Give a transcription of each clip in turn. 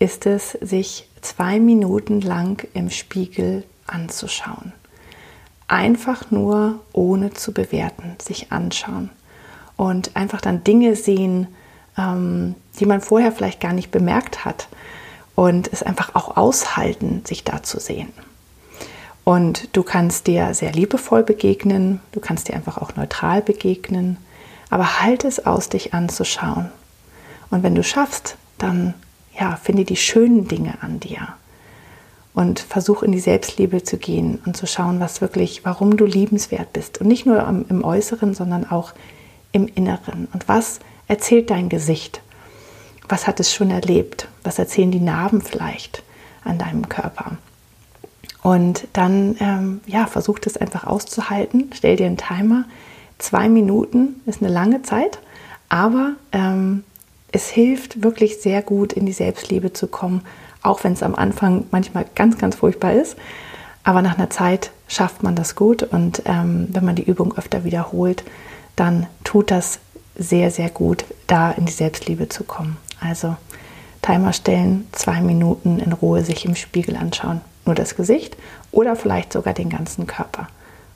ist es, sich zwei Minuten lang im Spiegel anzuschauen. Einfach nur ohne zu bewerten, sich anschauen und einfach dann Dinge sehen, ähm, die man vorher vielleicht gar nicht bemerkt hat und es einfach auch aushalten, sich da zu sehen. Und du kannst dir sehr liebevoll begegnen, du kannst dir einfach auch neutral begegnen, aber halt es aus, dich anzuschauen. Und wenn du schaffst, dann ja, finde die schönen Dinge an dir und versuch in die Selbstliebe zu gehen und zu schauen, was wirklich, warum du liebenswert bist und nicht nur im Äußeren, sondern auch im Inneren. Und was erzählt dein Gesicht? Was hat es schon erlebt? Was erzählen die Narben vielleicht an deinem Körper? Und dann, ähm, ja, versuch das einfach auszuhalten. Stell dir einen Timer. Zwei Minuten ist eine lange Zeit, aber ähm, es hilft wirklich sehr gut, in die Selbstliebe zu kommen, auch wenn es am Anfang manchmal ganz, ganz furchtbar ist. Aber nach einer Zeit schafft man das gut und ähm, wenn man die Übung öfter wiederholt, dann tut das sehr, sehr gut, da in die Selbstliebe zu kommen. Also Timer stellen, zwei Minuten in Ruhe sich im Spiegel anschauen, nur das Gesicht oder vielleicht sogar den ganzen Körper.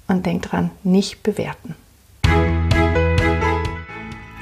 Und denk dran, nicht bewerten.